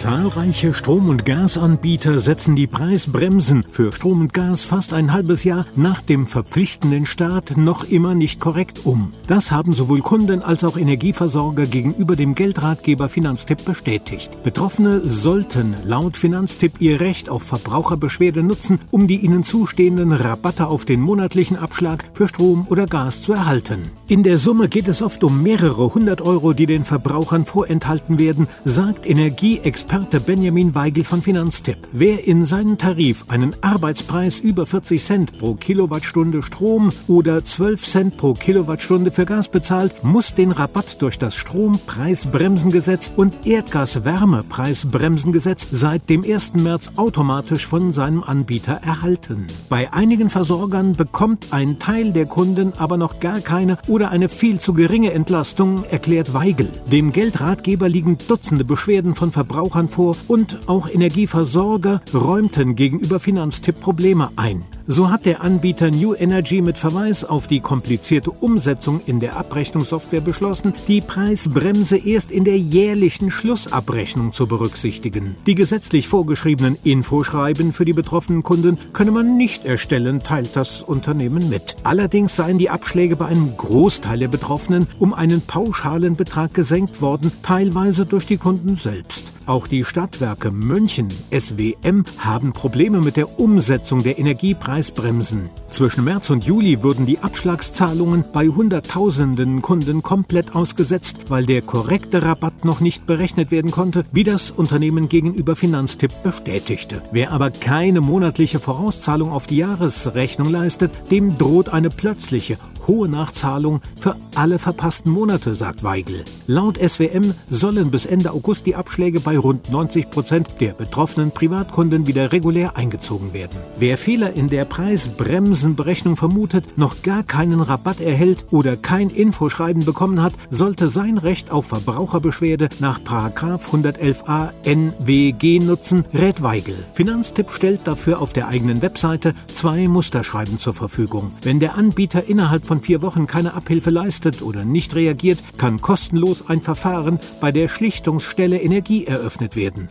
Zahlreiche Strom- und Gasanbieter setzen die Preisbremsen für Strom und Gas fast ein halbes Jahr nach dem verpflichtenden Start noch immer nicht korrekt um. Das haben sowohl Kunden als auch Energieversorger gegenüber dem Geldratgeber Finanztipp bestätigt. Betroffene sollten laut Finanztipp ihr Recht auf Verbraucherbeschwerde nutzen, um die ihnen zustehenden Rabatte auf den monatlichen Abschlag für Strom oder Gas zu erhalten. In der Summe geht es oft um mehrere hundert Euro, die den Verbrauchern vorenthalten werden, sagt Energieexperte Experte Benjamin Weigel von Finanztipp. Wer in seinen Tarif einen Arbeitspreis über 40 Cent pro Kilowattstunde Strom oder 12 Cent pro Kilowattstunde für Gas bezahlt, muss den Rabatt durch das Strompreisbremsengesetz und Erdgaswärmepreisbremsengesetz seit dem 1. März automatisch von seinem Anbieter erhalten. Bei einigen Versorgern bekommt ein Teil der Kunden aber noch gar keine oder eine viel zu geringe Entlastung, erklärt Weigel. Dem Geldratgeber liegen Dutzende Beschwerden von Verbrauchern Verbrauchern vor und auch Energieversorger räumten gegenüber Finanztipp Probleme ein. So hat der Anbieter New Energy mit Verweis auf die komplizierte Umsetzung in der Abrechnungssoftware beschlossen, die Preisbremse erst in der jährlichen Schlussabrechnung zu berücksichtigen. Die gesetzlich vorgeschriebenen Infoschreiben für die betroffenen Kunden könne man nicht erstellen, teilt das Unternehmen mit. Allerdings seien die Abschläge bei einem Großteil der Betroffenen um einen pauschalen Betrag gesenkt worden, teilweise durch die Kunden selbst. Auch die Stadtwerke München, SWM, haben Probleme mit der Umsetzung der Energiepreisbremsen. Zwischen März und Juli wurden die Abschlagszahlungen bei Hunderttausenden Kunden komplett ausgesetzt, weil der korrekte Rabatt noch nicht berechnet werden konnte, wie das Unternehmen gegenüber Finanztipp bestätigte. Wer aber keine monatliche Vorauszahlung auf die Jahresrechnung leistet, dem droht eine plötzliche hohe Nachzahlung für alle verpassten Monate, sagt Weigel. Laut SWM sollen bis Ende August die Abschläge bei rund 90 Prozent der betroffenen Privatkunden wieder regulär eingezogen werden. Wer Fehler in der Preisbremsenberechnung vermutet, noch gar keinen Rabatt erhält oder kein Infoschreiben bekommen hat, sollte sein Recht auf Verbraucherbeschwerde nach 111a NWG nutzen, rät Weigel. Finanztipp stellt dafür auf der eigenen Webseite zwei Musterschreiben zur Verfügung. Wenn der Anbieter innerhalb von vier Wochen keine Abhilfe leistet oder nicht reagiert, kann kostenlos ein Verfahren bei der Schlichtungsstelle Energie eröffnet werden.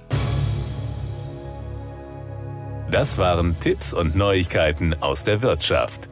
Das waren Tipps und Neuigkeiten aus der Wirtschaft.